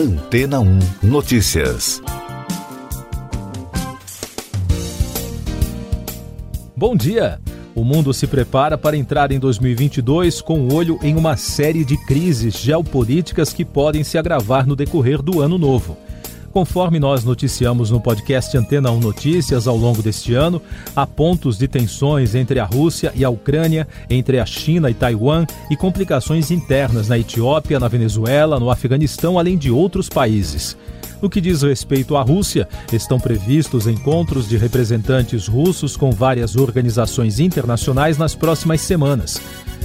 Antena 1 Notícias. Bom dia! O mundo se prepara para entrar em 2022 com o olho em uma série de crises geopolíticas que podem se agravar no decorrer do ano novo. Conforme nós noticiamos no podcast Antena 1 Notícias ao longo deste ano, há pontos de tensões entre a Rússia e a Ucrânia, entre a China e Taiwan e complicações internas na Etiópia, na Venezuela, no Afeganistão, além de outros países. No que diz respeito à Rússia, estão previstos encontros de representantes russos com várias organizações internacionais nas próximas semanas.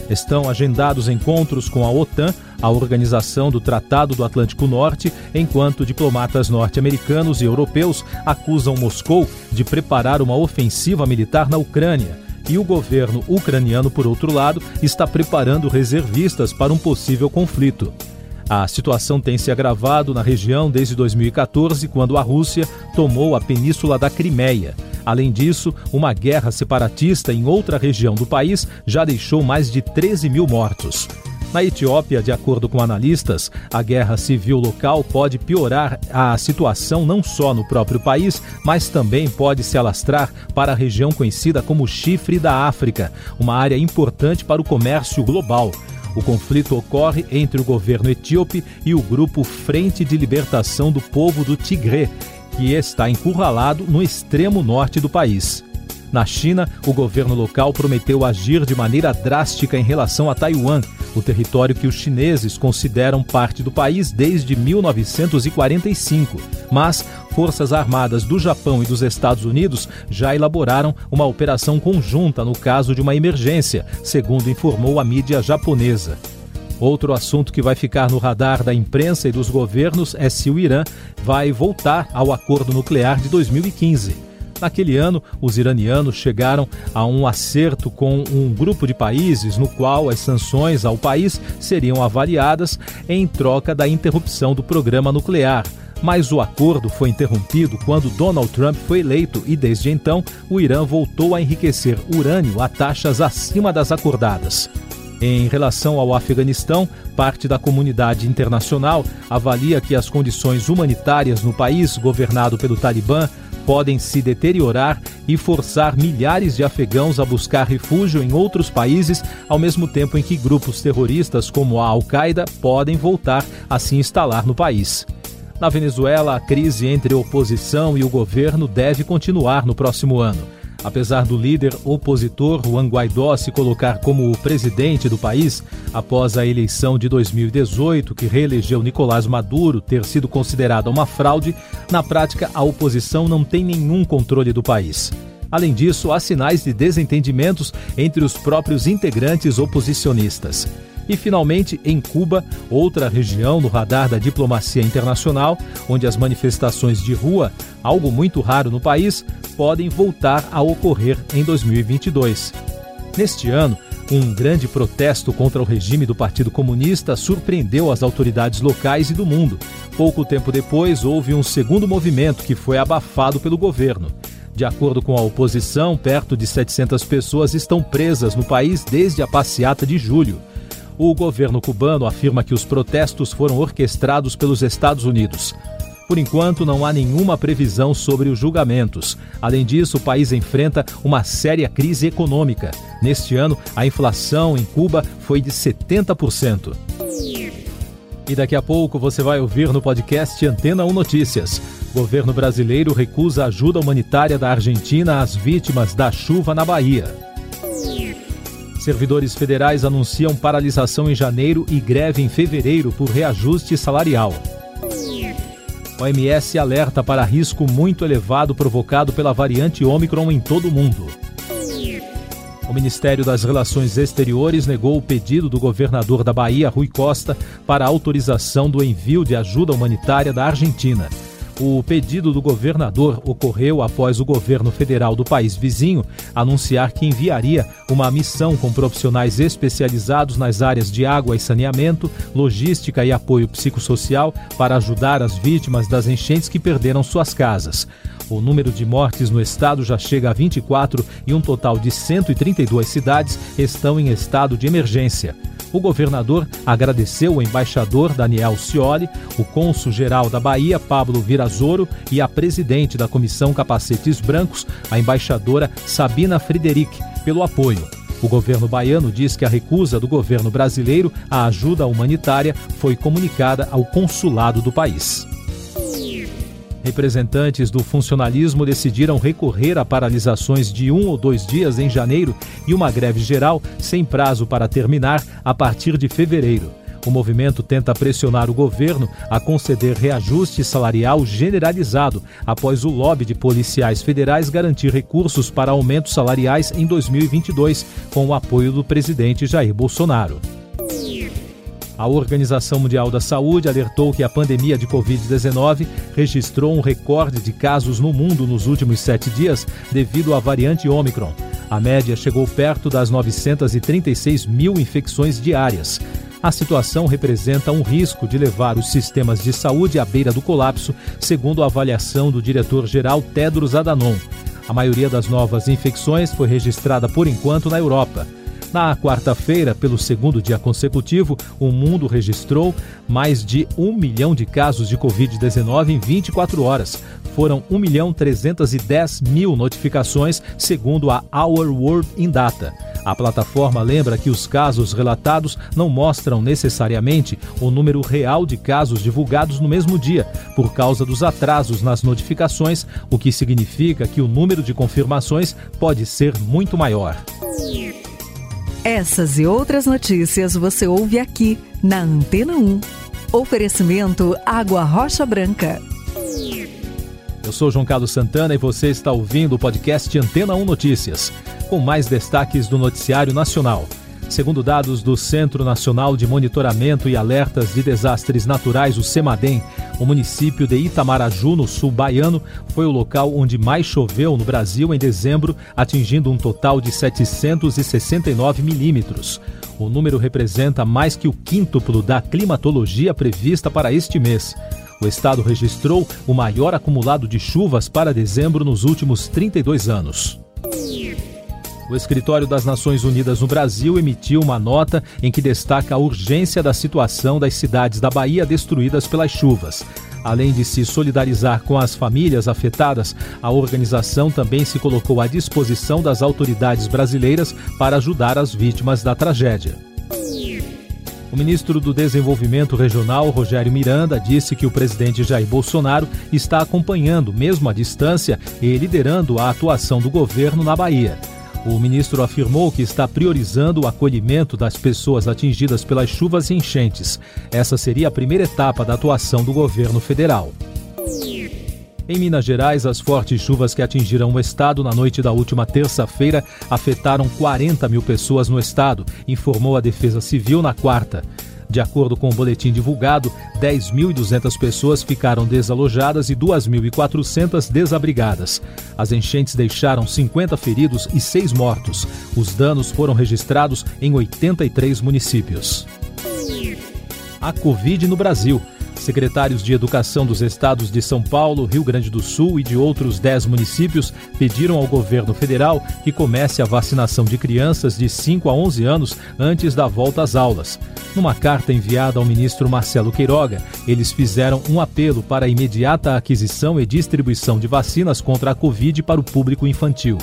Estão agendados encontros com a OTAN, a Organização do Tratado do Atlântico Norte, enquanto diplomatas norte-americanos e europeus acusam Moscou de preparar uma ofensiva militar na Ucrânia. E o governo ucraniano, por outro lado, está preparando reservistas para um possível conflito. A situação tem se agravado na região desde 2014, quando a Rússia tomou a península da Crimeia. Além disso, uma guerra separatista em outra região do país já deixou mais de 13 mil mortos. Na Etiópia, de acordo com analistas, a guerra civil local pode piorar a situação não só no próprio país, mas também pode se alastrar para a região conhecida como Chifre da África, uma área importante para o comércio global. O conflito ocorre entre o governo etíope e o grupo Frente de Libertação do Povo do Tigré, que está encurralado no extremo norte do país. Na China, o governo local prometeu agir de maneira drástica em relação a Taiwan, o território que os chineses consideram parte do país desde 1945. Mas Forças Armadas do Japão e dos Estados Unidos já elaboraram uma operação conjunta no caso de uma emergência, segundo informou a mídia japonesa. Outro assunto que vai ficar no radar da imprensa e dos governos é se o Irã vai voltar ao acordo nuclear de 2015. Naquele ano, os iranianos chegaram a um acerto com um grupo de países no qual as sanções ao país seriam avaliadas em troca da interrupção do programa nuclear. Mas o acordo foi interrompido quando Donald Trump foi eleito e, desde então, o Irã voltou a enriquecer urânio a taxas acima das acordadas. Em relação ao Afeganistão, parte da comunidade internacional avalia que as condições humanitárias no país governado pelo Talibã podem se deteriorar e forçar milhares de afegãos a buscar refúgio em outros países, ao mesmo tempo em que grupos terroristas como a Al-Qaeda podem voltar a se instalar no país. Na Venezuela, a crise entre oposição e o governo deve continuar no próximo ano. Apesar do líder opositor Juan Guaidó se colocar como o presidente do país, após a eleição de 2018, que reelegeu Nicolás Maduro ter sido considerada uma fraude, na prática a oposição não tem nenhum controle do país. Além disso, há sinais de desentendimentos entre os próprios integrantes oposicionistas. E, finalmente, em Cuba, outra região no radar da diplomacia internacional, onde as manifestações de rua, algo muito raro no país, podem voltar a ocorrer em 2022. Neste ano, um grande protesto contra o regime do Partido Comunista surpreendeu as autoridades locais e do mundo. Pouco tempo depois, houve um segundo movimento que foi abafado pelo governo. De acordo com a oposição, perto de 700 pessoas estão presas no país desde a passeata de julho. O governo cubano afirma que os protestos foram orquestrados pelos Estados Unidos. Por enquanto, não há nenhuma previsão sobre os julgamentos. Além disso, o país enfrenta uma séria crise econômica. Neste ano, a inflação em Cuba foi de 70%. E daqui a pouco você vai ouvir no podcast Antena 1 Notícias. Governo brasileiro recusa ajuda humanitária da Argentina às vítimas da chuva na Bahia. Servidores federais anunciam paralisação em janeiro e greve em fevereiro por reajuste salarial. OMS alerta para risco muito elevado provocado pela variante Omicron em todo o mundo. O Ministério das Relações Exteriores negou o pedido do governador da Bahia, Rui Costa, para autorização do envio de ajuda humanitária da Argentina. O pedido do governador ocorreu após o governo federal do país vizinho anunciar que enviaria uma missão com profissionais especializados nas áreas de água e saneamento, logística e apoio psicossocial para ajudar as vítimas das enchentes que perderam suas casas. O número de mortes no estado já chega a 24 e um total de 132 cidades estão em estado de emergência. O governador agradeceu o embaixador Daniel Scioli, o cônsul-geral da Bahia, Pablo Virazoro, e a presidente da Comissão Capacetes Brancos, a embaixadora Sabina Frederic, pelo apoio. O governo baiano diz que a recusa do governo brasileiro à ajuda humanitária foi comunicada ao consulado do país. Representantes do funcionalismo decidiram recorrer a paralisações de um ou dois dias em janeiro e uma greve geral sem prazo para terminar a partir de fevereiro. O movimento tenta pressionar o governo a conceder reajuste salarial generalizado após o lobby de policiais federais garantir recursos para aumentos salariais em 2022, com o apoio do presidente Jair Bolsonaro. A Organização Mundial da Saúde alertou que a pandemia de Covid-19 registrou um recorde de casos no mundo nos últimos sete dias devido à variante Omicron. A média chegou perto das 936 mil infecções diárias. A situação representa um risco de levar os sistemas de saúde à beira do colapso, segundo a avaliação do diretor-geral Tedros Adhanom. A maioria das novas infecções foi registrada por enquanto na Europa. Na quarta-feira, pelo segundo dia consecutivo, o mundo registrou mais de um milhão de casos de Covid-19 em 24 horas. Foram 1 milhão 310 mil notificações, segundo a Our World in Data. A plataforma lembra que os casos relatados não mostram necessariamente o número real de casos divulgados no mesmo dia, por causa dos atrasos nas notificações, o que significa que o número de confirmações pode ser muito maior. Essas e outras notícias você ouve aqui na Antena 1. Oferecimento Água Rocha Branca. Sou João Carlos Santana e você está ouvindo o podcast Antena 1 Notícias, com mais destaques do noticiário nacional. Segundo dados do Centro Nacional de Monitoramento e Alertas de Desastres Naturais, o CEMADEM, o município de Itamaraju, no sul baiano, foi o local onde mais choveu no Brasil em dezembro, atingindo um total de 769 milímetros. O número representa mais que o quíntuplo da climatologia prevista para este mês. O estado registrou o maior acumulado de chuvas para dezembro nos últimos 32 anos. O Escritório das Nações Unidas no Brasil emitiu uma nota em que destaca a urgência da situação das cidades da Bahia destruídas pelas chuvas. Além de se solidarizar com as famílias afetadas, a organização também se colocou à disposição das autoridades brasileiras para ajudar as vítimas da tragédia. O ministro do Desenvolvimento Regional, Rogério Miranda, disse que o presidente Jair Bolsonaro está acompanhando, mesmo à distância, e liderando a atuação do governo na Bahia. O ministro afirmou que está priorizando o acolhimento das pessoas atingidas pelas chuvas e enchentes. Essa seria a primeira etapa da atuação do governo federal. Em Minas Gerais, as fortes chuvas que atingiram o estado na noite da última terça-feira afetaram 40 mil pessoas no estado, informou a Defesa Civil na quarta. De acordo com o boletim divulgado, 10.200 pessoas ficaram desalojadas e 2.400 desabrigadas. As enchentes deixaram 50 feridos e 6 mortos. Os danos foram registrados em 83 municípios. A Covid no Brasil. Secretários de Educação dos estados de São Paulo, Rio Grande do Sul e de outros 10 municípios pediram ao governo federal que comece a vacinação de crianças de 5 a 11 anos antes da volta às aulas. Numa carta enviada ao ministro Marcelo Queiroga, eles fizeram um apelo para a imediata aquisição e distribuição de vacinas contra a Covid para o público infantil.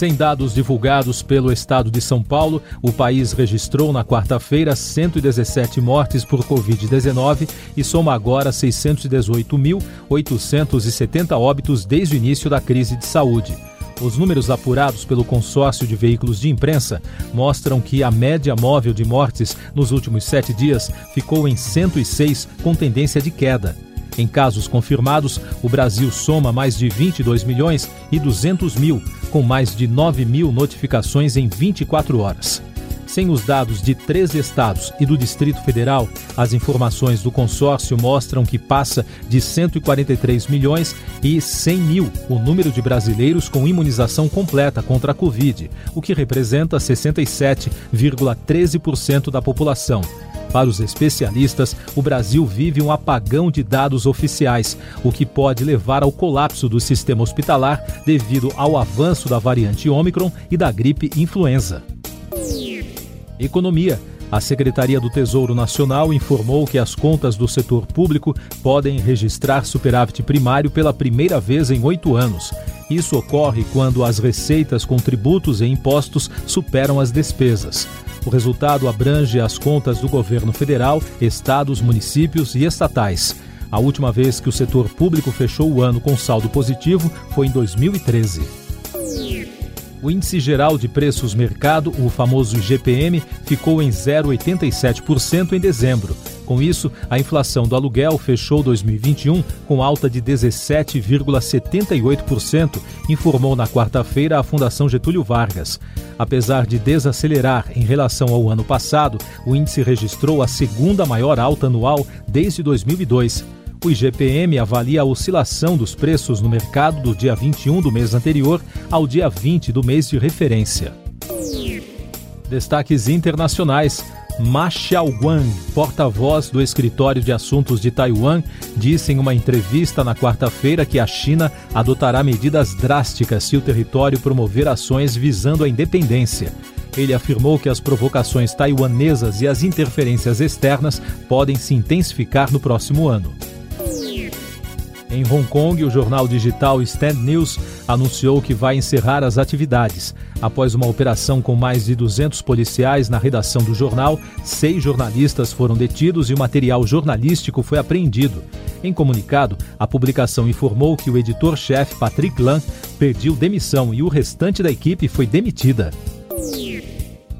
Sem dados divulgados pelo estado de São Paulo, o país registrou na quarta-feira 117 mortes por Covid-19 e soma agora 618.870 óbitos desde o início da crise de saúde. Os números apurados pelo consórcio de veículos de imprensa mostram que a média móvel de mortes nos últimos sete dias ficou em 106, com tendência de queda. Em casos confirmados, o Brasil soma mais de 22 milhões e 200 mil, com mais de 9 mil notificações em 24 horas. Sem os dados de três estados e do Distrito Federal, as informações do consórcio mostram que passa de 143 milhões e 100 mil o número de brasileiros com imunização completa contra a Covid, o que representa 67,13% da população. Para os especialistas, o Brasil vive um apagão de dados oficiais, o que pode levar ao colapso do sistema hospitalar devido ao avanço da variante Ômicron e da gripe influenza. Economia. A Secretaria do Tesouro Nacional informou que as contas do setor público podem registrar superávit primário pela primeira vez em oito anos. Isso ocorre quando as receitas com tributos e impostos superam as despesas. O resultado abrange as contas do governo federal, estados, municípios e estatais. A última vez que o setor público fechou o ano com saldo positivo foi em 2013. O índice geral de preços mercado, o famoso IGPM, ficou em 0,87% em dezembro. Com isso, a inflação do aluguel fechou 2021 com alta de 17,78%, informou na quarta-feira a Fundação Getúlio Vargas. Apesar de desacelerar em relação ao ano passado, o índice registrou a segunda maior alta anual desde 2002. O IGPM avalia a oscilação dos preços no mercado do dia 21 do mês anterior ao dia 20 do mês de referência. Destaques internacionais. Ma Xiaoguang, porta-voz do Escritório de Assuntos de Taiwan, disse em uma entrevista na quarta-feira que a China adotará medidas drásticas se o território promover ações visando a independência. Ele afirmou que as provocações taiwanesas e as interferências externas podem se intensificar no próximo ano. Em Hong Kong, o jornal digital Stand News anunciou que vai encerrar as atividades. Após uma operação com mais de 200 policiais na redação do jornal, seis jornalistas foram detidos e o material jornalístico foi apreendido. Em comunicado, a publicação informou que o editor-chefe Patrick Lan pediu demissão e o restante da equipe foi demitida.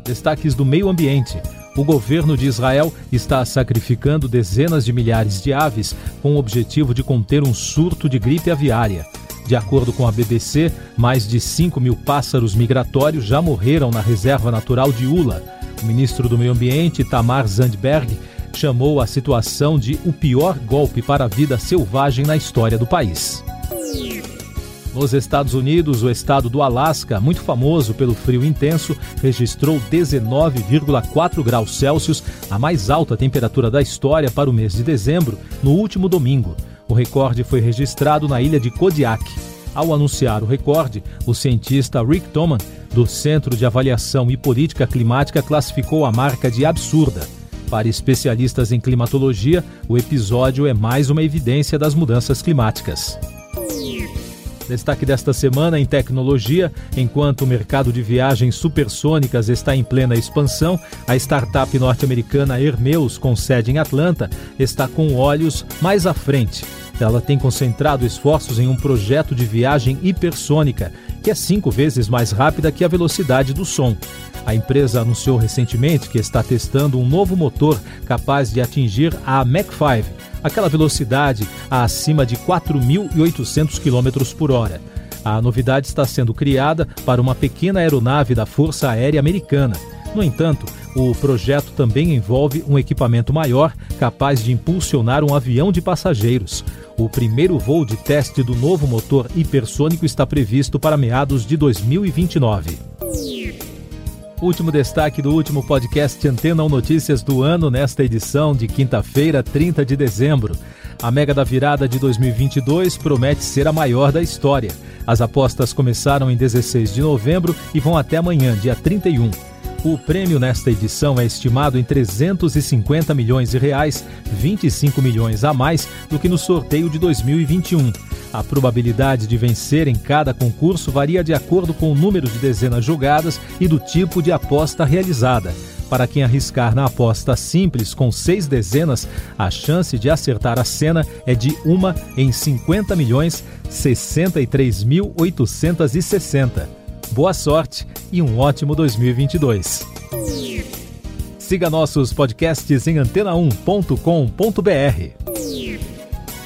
Destaques do meio ambiente o governo de Israel está sacrificando dezenas de milhares de aves com o objetivo de conter um surto de gripe aviária. De acordo com a BBC, mais de 5 mil pássaros migratórios já morreram na reserva natural de Ula. O ministro do Meio Ambiente, Tamar Zandberg, chamou a situação de o pior golpe para a vida selvagem na história do país. Nos Estados Unidos, o estado do Alasca, muito famoso pelo frio intenso, registrou 19,4 graus Celsius, a mais alta temperatura da história para o mês de dezembro, no último domingo. O recorde foi registrado na ilha de Kodiak. Ao anunciar o recorde, o cientista Rick Toman, do Centro de Avaliação e Política Climática, classificou a marca de absurda. Para especialistas em climatologia, o episódio é mais uma evidência das mudanças climáticas. Destaque desta semana em tecnologia: enquanto o mercado de viagens supersônicas está em plena expansão, a startup norte-americana Hermeus, com sede em Atlanta, está com olhos mais à frente. Ela tem concentrado esforços em um projeto de viagem hipersônica, que é cinco vezes mais rápida que a velocidade do som. A empresa anunciou recentemente que está testando um novo motor capaz de atingir a Mach 5, aquela velocidade acima de 4.800 km por hora. A novidade está sendo criada para uma pequena aeronave da Força Aérea Americana. No entanto, o projeto também envolve um equipamento maior capaz de impulsionar um avião de passageiros. O primeiro voo de teste do novo motor hipersônico está previsto para meados de 2029. Último destaque do último podcast Antena 1 Notícias do ano nesta edição de quinta-feira, 30 de dezembro. A Mega da Virada de 2022 promete ser a maior da história. As apostas começaram em 16 de novembro e vão até amanhã, dia 31. O prêmio nesta edição é estimado em 350 milhões de reais, 25 milhões a mais do que no sorteio de 2021. A probabilidade de vencer em cada concurso varia de acordo com o número de dezenas jogadas e do tipo de aposta realizada. Para quem arriscar na aposta simples com seis dezenas, a chance de acertar a cena é de uma em 50 milhões 63.860. Boa sorte e um ótimo 2022. Siga nossos podcasts em antena1.com.br.